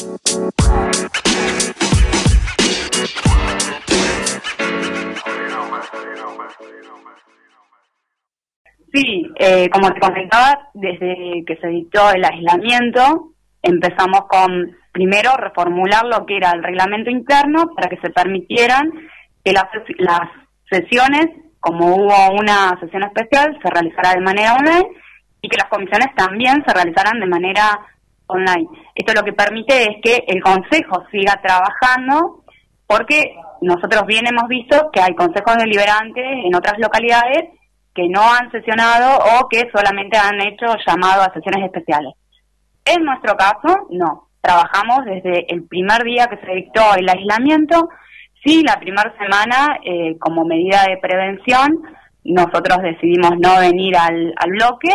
Sí, eh, como te comentaba, desde que se dictó el aislamiento, empezamos con primero reformular lo que era el reglamento interno para que se permitieran que las, sesiones, como hubo una sesión especial, se realizara de manera online y que las comisiones también se realizaran de manera online. Esto lo que permite es que el Consejo siga trabajando porque nosotros bien hemos visto que hay consejos deliberantes en otras localidades que no han sesionado o que solamente han hecho llamado a sesiones especiales. En nuestro caso, no. Trabajamos desde el primer día que se dictó el aislamiento. Sí, la primera semana, eh, como medida de prevención, nosotros decidimos no venir al, al bloque,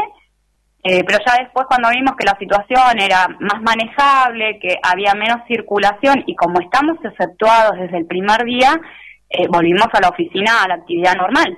eh, pero ya después cuando vimos que la situación era más manejable, que había menos circulación y como estamos exceptuados desde el primer día, eh, volvimos a la oficina, a la actividad normal.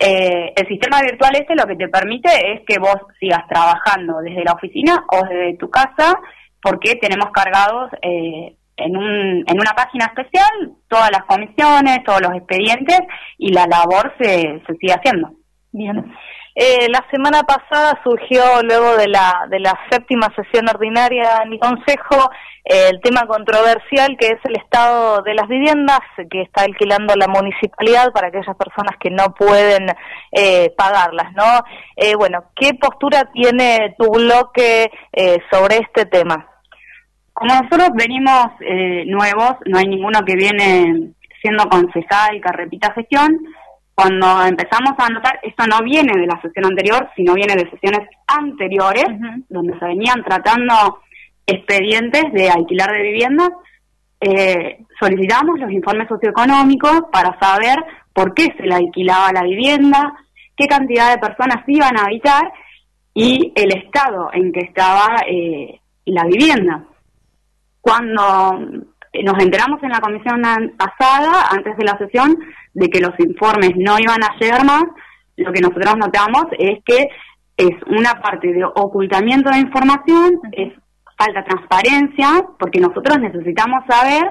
Eh, el sistema virtual este lo que te permite es que vos sigas trabajando desde la oficina o desde tu casa porque tenemos cargados eh, en, un, en una página especial todas las comisiones, todos los expedientes y la labor se, se sigue haciendo. Bien. Eh, la semana pasada surgió, luego de la, de la séptima sesión ordinaria en mi consejo, eh, el tema controversial que es el estado de las viviendas que está alquilando la municipalidad para aquellas personas que no pueden eh, pagarlas, ¿no? bueno, ¿qué postura tiene tu bloque sobre este tema? Como nosotros venimos nuevos, no hay ninguno que viene siendo concejal que repita gestión, cuando empezamos a notar, esto no viene de la sesión anterior, sino viene de sesiones anteriores, donde se venían tratando expedientes de alquilar de viviendas, eh, solicitamos los informes socioeconómicos para saber por qué se le alquilaba la vivienda, qué cantidad de personas iban a habitar y el estado en que estaba eh, la vivienda. Cuando nos enteramos en la comisión pasada, antes de la sesión, de que los informes no iban a llegar más, lo que nosotros notamos es que es una parte de ocultamiento de información, es falta transparencia, porque nosotros necesitamos saber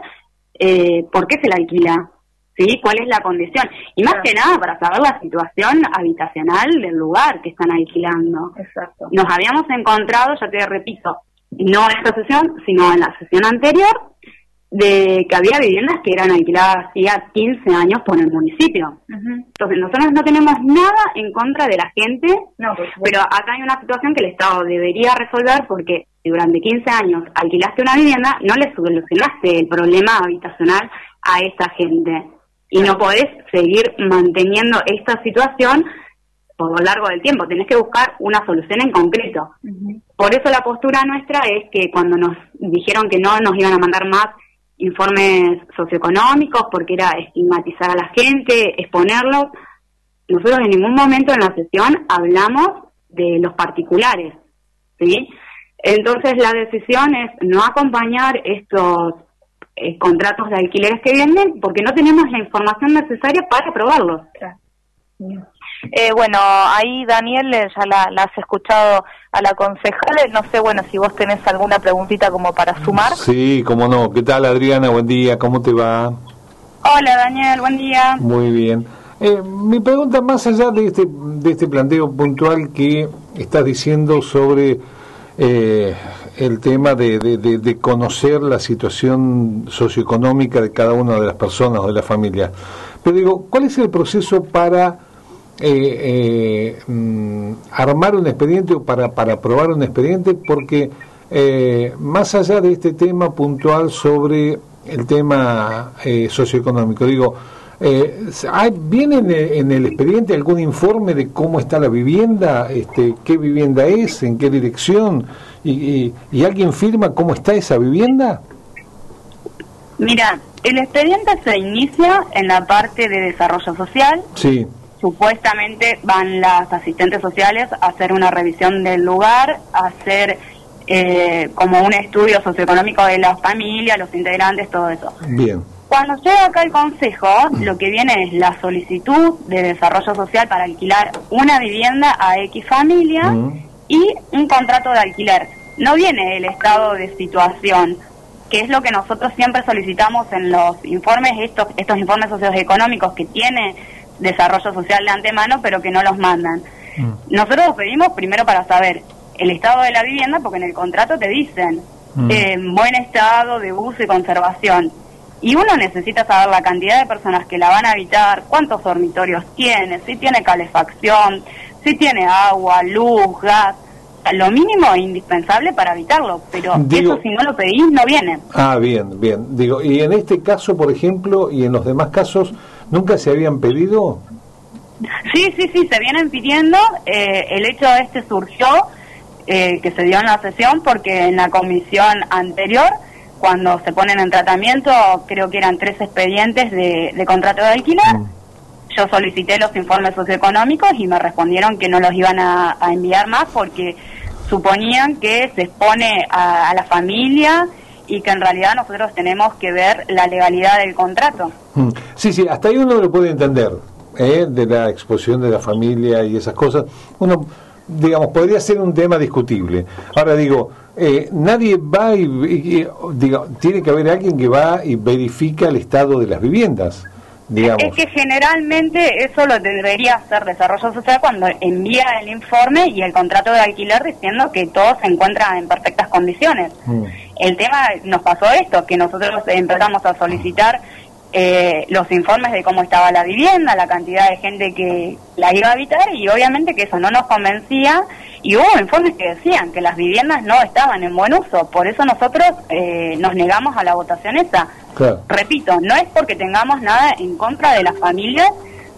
eh, por qué se la alquila, ¿sí? ¿Cuál es la condición? Y más que nada para saber la situación habitacional del lugar que están alquilando. Exacto. Nos habíamos encontrado, ya te repito, no en esta sesión, sino en la sesión anterior, de que había viviendas que eran alquiladas hacía 15 años por el municipio. Entonces, nosotros no tenemos nada en contra de la gente, pero acá hay una situación que el Estado debería resolver porque si durante 15 años alquilaste una vivienda, no le solucionaste el problema habitacional a esa gente. Y no podés seguir manteniendo esta situación por lo largo del tiempo, tenés que buscar una solución en concreto. Por eso la postura nuestra es que cuando nos dijeron que no nos iban a mandar más informes socioeconómicos porque era estigmatizar a la gente, exponerlos. Nosotros en ningún momento en la sesión hablamos de los particulares, ¿sí? Entonces la decisión es no acompañar estos eh, contratos de alquileres que vienen porque no tenemos la información necesaria para aprobarlos. Eh, bueno, ahí Daniel eh, ya la, has escuchado a la concejal, no sé, bueno, si vos tenés alguna preguntita como para sumar. Sí, cómo no. ¿Qué tal Adriana? Buen día, ¿cómo te va? Hola Daniel, buen día. Muy bien. Eh, mi pregunta más allá de este, de este planteo puntual que estás diciendo sobre eh, el tema de, de, de, conocer la situación socioeconómica de cada una de las personas o de la familia. Pero digo, ¿cuál es el proceso para eh, eh, mm, armar un expediente o para, para aprobar un expediente, porque eh, más allá de este tema puntual sobre el tema eh, socioeconómico, digo, eh, ¿viene en el, expediente algún informe de cómo está la vivienda, este, qué vivienda es, en qué dirección, y, y alguien firma cómo está esa vivienda? Mira, el expediente se inicia en la parte de desarrollo social. Sí supuestamente van las asistentes sociales a hacer una revisión del lugar, a hacer eh, como un estudio socioeconómico de la familia, los integrantes, todo eso. Bien. Cuando llega acá el consejo, lo que viene es la solicitud de desarrollo social para alquilar una vivienda a X familia y un contrato de alquiler. No viene el estado de situación que es lo que nosotros siempre solicitamos en los informes, estos, estos informes socioeconómicos que tiene desarrollo social de antemano, pero que no los mandan. Mm. Nosotros los pedimos primero para saber el estado de la vivienda, porque en el contrato te dicen mm. eh, buen estado de uso y conservación. Y uno necesita saber la cantidad de personas que la van a habitar, cuántos dormitorios tiene, si tiene calefacción, si tiene agua, luz, gas. lo mínimo e indispensable para habitarlo, pero eso si no lo pedís no viene. Ah, bien, bien. Digo, y en este caso, por ejemplo, y en los demás casos, ¿nunca se habían pedido? Sí, sí, sí, se vienen pidiendo. Eh, el hecho este surgió, eh, que se dio en la sesión, porque en la comisión anterior cuando se ponen en tratamiento, creo que eran tres expedientes de, contrato de alquiler. Mm. Yo solicité los informes socioeconómicos y me respondieron que no los iban a, enviar más porque suponían que se expone a, la familia y que en realidad nosotros tenemos que ver la legalidad del contrato. Mm. Sí, sí, hasta ahí uno lo puede entender, ¿eh? de la exposición de la familia y esas cosas. Uno, digamos, podría ser un tema discutible. Ahora digo, eh, nadie va y, diga, tiene que haber alguien que va y verifica el estado de las viviendas. Digamos. Es que generalmente eso lo debería hacer Desarrollo Social cuando envía el informe y el contrato de alquiler diciendo que todo se encuentra en perfectas condiciones. Mm. El tema, nos pasó esto, que nosotros empezamos a solicitar eh, los informes de cómo estaba la vivienda, la cantidad de gente que la iba a habitar y obviamente que eso no nos convencía y hubo informes que decían que las viviendas no estaban en buen uso, por eso nosotros eh, nos negamos a la votación esa. Repito, no es porque tengamos nada en contra de las familias,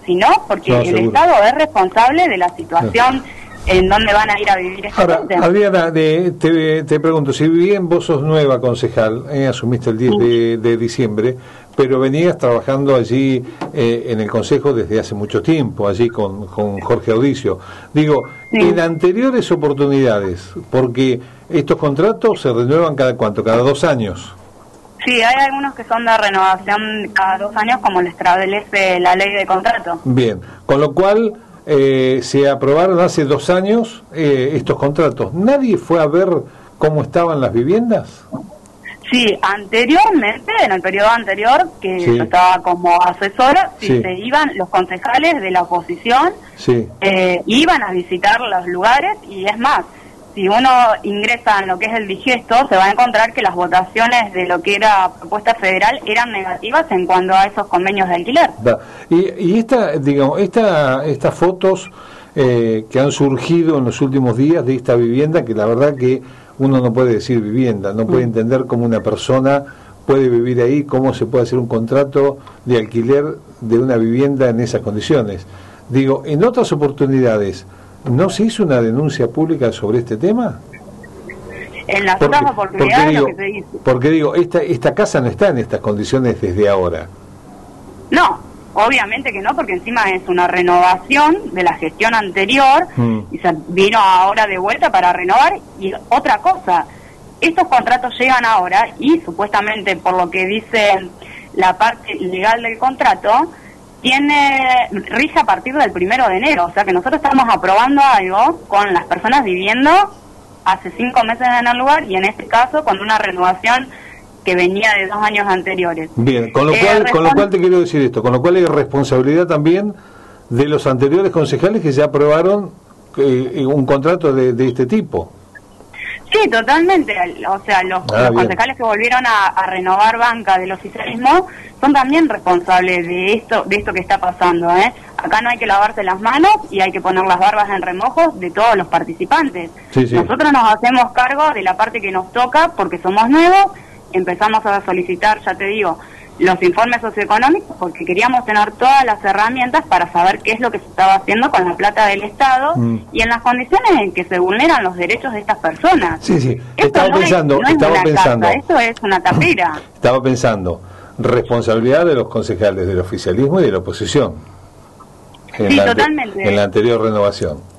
sino porque el Estado es responsable de la situación en donde van a ir a vivir esta Ahora, Adriana, te, te, pregunto, si bien vos sos nueva concejal, eh, asumiste el 10 de, de diciembre, pero venías trabajando allí eh, en el Consejo desde hace mucho tiempo, allí con, con Jorge Audicio. Digo, en anteriores oportunidades, porque estos contratos se renuevan cada cuánto, cada dos años. Sí, hay algunos que son de renovación cada dos años, como le establece la ley de contrato. Bien, con lo cual eh, se aprobaron hace dos años eh, estos contratos. ¿Nadie fue a ver cómo estaban las viviendas? Sí, anteriormente, en el periodo anterior, que yo estaba como asesora, sí, se iban los concejales de la oposición, eh, iban a visitar los lugares y es más, si uno ingresa en lo que es el digesto, se va a encontrar que las votaciones de lo que era propuesta federal eran negativas en cuanto a esos convenios de alquiler. Y, y esta, digamos, esta, estas fotos eh, que han surgido en los últimos días de esta vivienda, que la verdad que uno no puede decir vivienda, no puede mm. entender cómo una persona puede vivir ahí, cómo se puede hacer un contrato de alquiler de una vivienda en esas condiciones. Digo, en otras oportunidades, ¿no se hizo una denuncia pública sobre este tema? En las otras oportunidades lo que se hizo. Porque digo, esta, esta casa no está en estas condiciones desde ahora. No, Obviamente que no, porque encima es una renovación de la gestión anterior mm. y se vino ahora de vuelta para renovar. Y otra cosa, estos contratos llegan ahora y supuestamente por lo que dice la parte legal del contrato, tiene rige a partir del primero de enero. O sea que nosotros estamos aprobando algo con las personas viviendo hace cinco meses en el lugar y en este caso con una renovación que venía de dos años anteriores. Bien, con lo, eh, cual, con lo cual te quiero decir esto, con lo cual hay responsabilidad también de los anteriores concejales que ya aprobaron eh, un contrato de, este tipo. Sí, totalmente. O sea, los, ah, concejales que volvieron a, renovar banca del oficialismo son también responsables de esto, de esto que está pasando. ¿eh? Acá no hay que lavarse las manos y hay que poner las barbas en remojo de todos los participantes. Nosotros nos hacemos cargo de la parte que nos toca porque somos nuevos empezamos a solicitar, ya te digo, los informes socioeconómicos porque queríamos tener todas las herramientas para saber qué es lo que se estaba haciendo con la plata del Estado mm. y en las condiciones en que se vulneran los derechos de estas personas. Sí, sí, estaba pensando, estaba pensando. esto es una tapera. Estaba pensando, responsabilidad de los concejales del oficialismo y de la oposición. sí, totalmente. En la anterior renovación.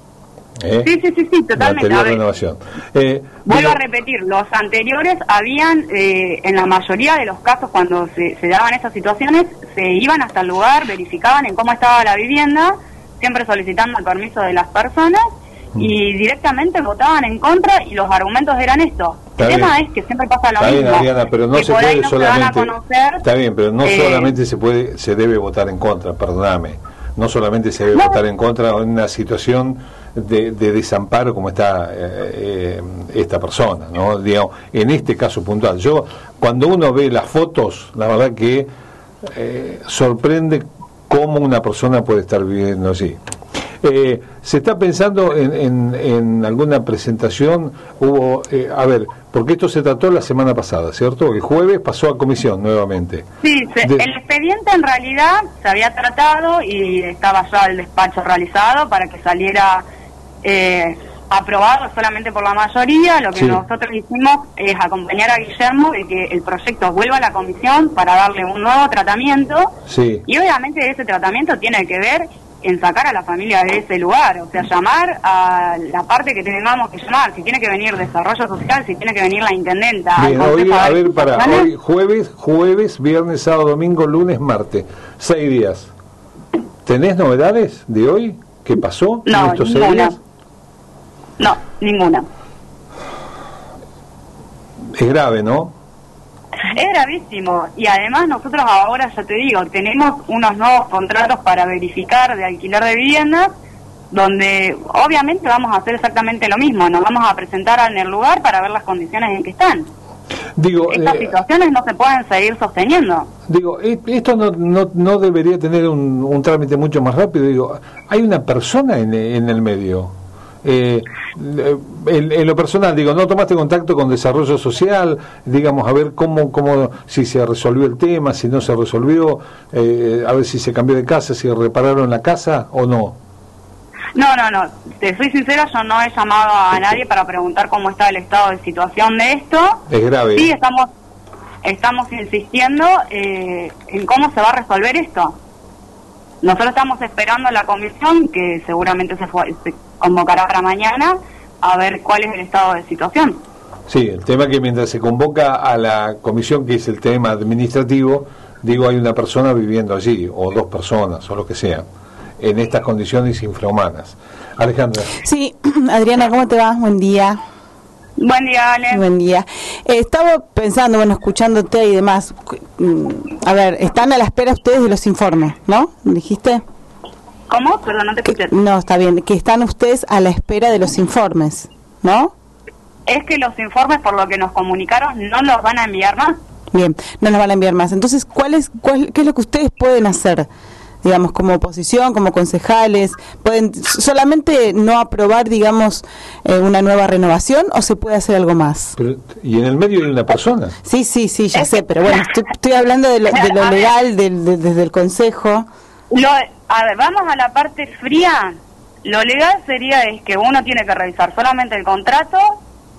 ¿Eh? Sí, sí, sí, sí, totalmente. renovación. Eh, Vuelvo a repetir, los anteriores habían, eh, en la mayoría de los casos, cuando se, daban esas situaciones, se iban hasta el lugar, verificaban en cómo estaba la vivienda, siempre solicitando el permiso de las personas, y directamente votaban en contra y los argumentos eran estos. el tema es que siempre pasa lo mismo. Adriana, pero no se puede solamente. está bien, pero no eh, solamente se puede, se debe votar en contra, perdóname. No solamente se debe votar en contra en una situación de, desamparo como está eh, eh, esta persona, ¿no? Digamos, en este caso puntual. Yo, cuando uno ve las fotos, la verdad que sorprende cómo una persona puede estar viviendo así. Eh, ¿Se está pensando en, en, alguna presentación? Hubo, eh, a ver, porque esto se trató la semana pasada, ¿cierto? El jueves pasó a comisión nuevamente. Sí, el expediente en realidad se había tratado y estaba ya el despacho realizado para que saliera eh, aprobado solamente por la mayoría. Lo que nosotros hicimos es acompañar a Guillermo de que el proyecto vuelva a la comisión para darle un nuevo tratamiento. Sí. Y obviamente ese tratamiento tiene que ver en sacar a la familia de ese lugar, o sea, llamar a la parte que tengamos que llamar, si tiene que venir desarrollo social, si tiene que venir la intendenta. hoy, a ver, para hoy jueves, jueves, viernes, sábado, domingo, lunes, martes, seis días. ¿Tenés novedades de hoy? ¿Qué pasó no, en estos seis días? No, ninguna. Es grave, ¿no? Es gravísimo y además nosotros ahora, ya te digo, tenemos unos nuevos contratos para verificar de alquiler de viviendas donde obviamente vamos a hacer exactamente lo mismo, nos vamos a presentar en el lugar para ver las condiciones en que están. Digo, Estas eh, situaciones no se pueden seguir sosteniendo. Digo, e, esto no, no, no debería tener un, un, trámite mucho más rápido. Digo, hay una persona en, en el medio eh, en, lo personal, digo, ¿no tomaste contacto con desarrollo social? Digamos, a ver cómo, cómo si se resolvió el tema, si no se resolvió, eh, a ver si se cambió de casa, si repararon la casa o no. No, no, no. Te soy sincera, yo no he llamado a nadie para preguntar cómo está el estado de situación de esto. Es grave. Sí, estamos, estamos insistiendo eh, en cómo se va a resolver esto. Nosotros estamos esperando la comisión, que seguramente se, fue, se convocará para mañana, a ver cuál es el estado de situación. Sí, el tema que mientras se convoca a la comisión, que es el tema administrativo, digo, hay una persona viviendo allí, o dos personas, o lo que sea, en estas condiciones infrahumanas. Alejandra. Sí, Adriana, ¿cómo te va? Buen día. Buen día, Ale. Buen día. Eh, estaba pensando, bueno, escuchándote y demás. Mm, a ver, están a la espera ustedes de los informes, ¿no? ¿Dijiste? ¿Cómo? Perdón, no te escuché. No, está bien. Que están ustedes a la espera de los informes, ¿no? Es que los informes, por lo que nos comunicaron, no los van a enviar más. Bien, no los van a enviar más. Entonces, ¿cuál es, cuál, ¿qué es lo que ustedes pueden hacer? Digamos, como oposición, como concejales? ¿Pueden solamente no aprobar, digamos, eh, una nueva renovación o se puede hacer algo más? ¿Y en el medio hay una persona? Sí, sí, sí, ya sé, pero bueno, estoy, hablando de lo, legal desde el Consejo. Lo, a ver, vamos a la parte fría. Lo legal sería es que uno tiene que revisar solamente el contrato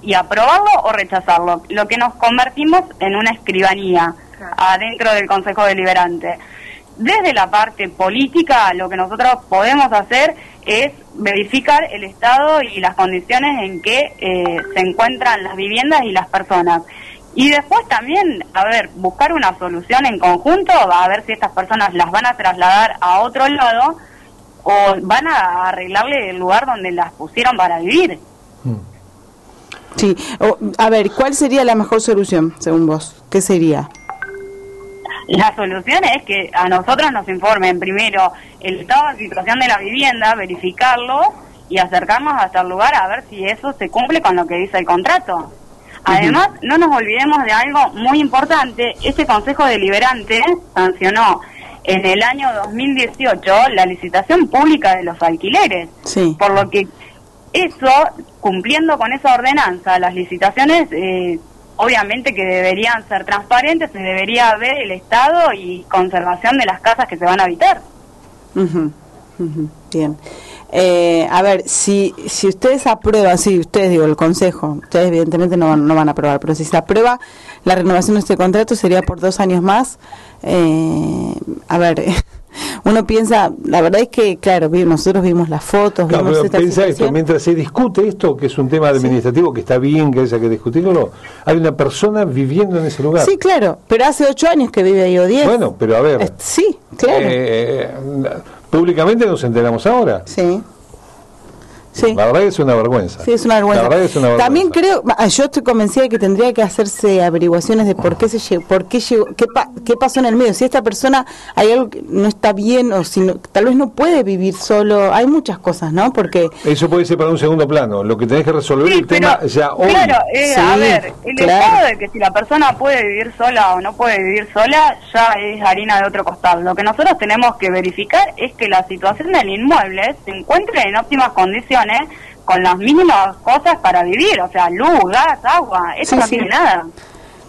y aprobarlo o rechazarlo. Lo que nos convertimos en una escribanía adentro del Consejo Deliberante. Desde la parte política, lo que nosotros podemos hacer es verificar el estado y las condiciones en que eh, se encuentran las viviendas y las personas. Y después también, a ver, buscar una solución en conjunto, a ver si estas personas las van a trasladar a otro lado o van a arreglarle el lugar donde las pusieron para vivir. Mm. Sí, a ver, ¿cuál sería la mejor solución, según vos? ¿Qué sería? La solución es que a nosotros nos informen primero el estado de situación de la vivienda, verificarlo y acercarnos hasta el lugar a ver si eso se cumple con lo que dice el contrato. Además, no nos olvidemos de algo muy importante, este Consejo Deliberante sancionó en el año 2018 la licitación pública de los alquileres, por lo que eso, cumpliendo con esa ordenanza, las licitaciones eh, obviamente que deberían ser transparentes, se debería ver el estado y conservación de las casas que se van a habitar. Bien. Eh, a ver, si, si ustedes aprueban, si ustedes, digo, el Consejo, ustedes evidentemente no, no van a aprobar, pero si se aprueba la renovación de este contrato sería por dos años más. Eh, a ver, uno piensa, la verdad es que, claro, nosotros vimos las fotos. vimos esto, mientras se discute esto, que es un tema administrativo que está bien que haya que discutirlo, hay una persona viviendo en ese lugar. Sí, claro, pero hace ocho años que vive ahí o diez. Bueno, pero a ver. sí, claro. Eh, públicamente nos enteramos ahora. Sí. Sí. La verdad es una vergüenza. Sí, es una vergüenza. También creo, yo estoy convencida de que tendría que hacerse averiguaciones de por qué se llegó, por qué llegó, qué, qué pasó en el medio. Si esta persona hay algo que no está bien o si tal vez no puede vivir solo, hay muchas cosas, ¿no? Porque eso puede ser para un segundo plano. Lo que tenés que resolver el tema ya hoy. Claro, eh, a ver, el estado de que si la persona puede vivir sola o no puede vivir sola ya es harina de otro costado. Lo que nosotros tenemos que verificar es que la situación del inmueble se encuentre en óptimas condiciones con las mínimas cosas para vivir, o sea, luz, gas, agua, eso no tiene nada.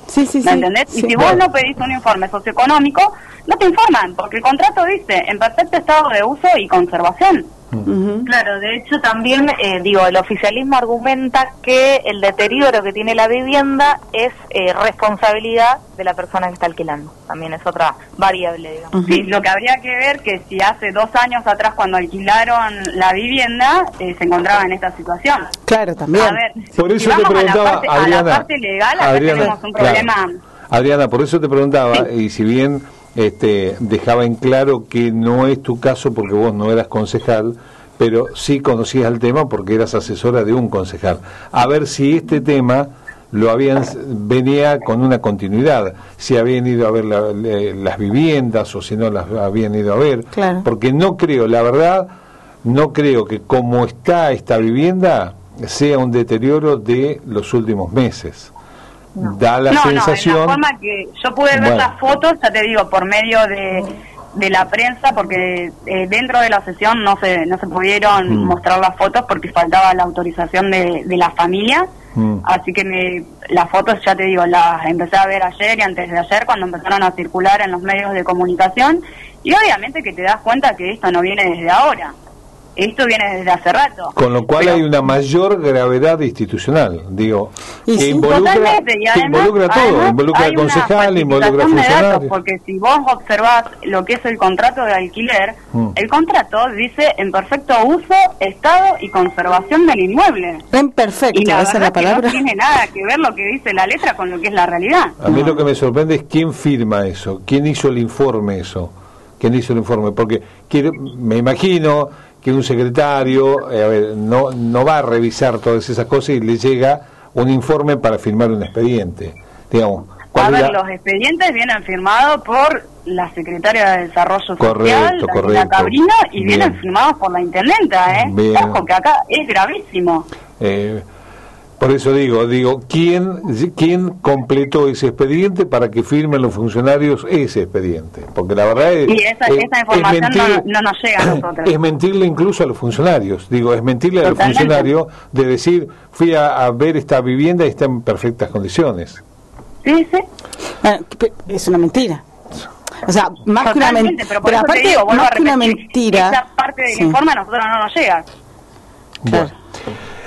Sí, sí, ¿Me entendés? y si vos no pedís un informe socioeconómico, no te informan, porque el contrato dice en perfecto estado de uso y conservación. Claro, de hecho también, eh, digo, el oficialismo argumenta que el deterioro que tiene la vivienda es eh, responsabilidad de la persona que está alquilando. También es otra variable, digamos. Sí, lo que habría que ver que si hace dos años atrás cuando alquilaron la vivienda eh, se encontraba en esta situación. Claro, también. A ver, por eso te preguntaba, a la parte, legal, Adriana, tenemos un problema. Adriana, por eso te preguntaba, y si bien este, dejaba en claro que no es tu caso porque vos no eras concejal, pero sí conocías el tema porque eras asesora de un concejal. A ver si este tema lo habían venía con una continuidad, si habían ido a ver las viviendas o si no las habían ido a ver, porque no creo, la verdad, no creo que como está esta vivienda sea un deterioro de los últimos meses da la sensación. No, la forma que yo pude ver las fotos, ya te digo, por medio de, de la prensa, porque eh, dentro de la sesión no se, no se pudieron mm. mostrar las fotos porque faltaba la autorización de, de la familia. Mm. Así que me, las fotos, ya te digo, las empecé a ver ayer y antes de ayer cuando empezaron a circular en los medios de comunicación. Y obviamente que te das cuenta que esto no viene desde ahora esto viene desde hace rato. Con lo cual hay una mayor gravedad institucional, digo, que, involucra, involucra todo, involucra al concejal, involucra al funcionario. Porque si vos observás lo que es el contrato de alquiler, mm. el contrato dice en perfecto uso, estado y conservación del inmueble. En perfecto, esa es la palabra. no tiene nada que ver lo que dice la letra con lo que es la realidad. A mí lo que me sorprende es quién firma eso, quién hizo el informe eso, quién hizo el informe, porque quiero, me imagino que un secretario eh, no, no va a revisar todas esas cosas y le llega un informe para firmar un expediente. Digamos, a ver, los expedientes vienen firmados por la secretaria de Desarrollo Social, la Cabrina, y vienen firmados por la intendenta, ¿eh? Ojo, que acá es gravísimo. Eh, por eso digo, digo, ¿quién, ¿quién completó ese expediente para que firmen los funcionarios ese expediente? Porque la verdad es... Y esa, información no, nos llega a nosotros. Es mentirle incluso a los funcionarios. Digo, es mentirle a los funcionarios de decir, fui a, ver esta vivienda y está en perfectas condiciones. Sí, sí. es una mentira. O sea, más que una mentira. Pero, aparte, más que una mentira. Esa parte del informe a nosotros no nos llega. Bueno.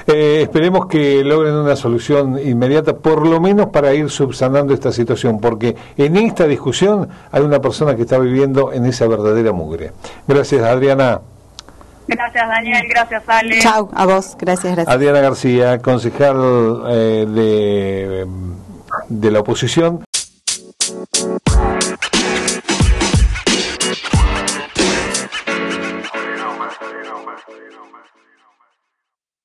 Eh, esperemos que logren una solución inmediata, por lo menos para ir subsanando esta situación, porque en esta discusión hay una persona que está viviendo en esa verdadera mugre. Gracias, Adriana. Gracias, Daniel. Gracias, Ale. Chao, a vos. Gracias, gracias. Adriana García, concejal eh, de, de la oposición.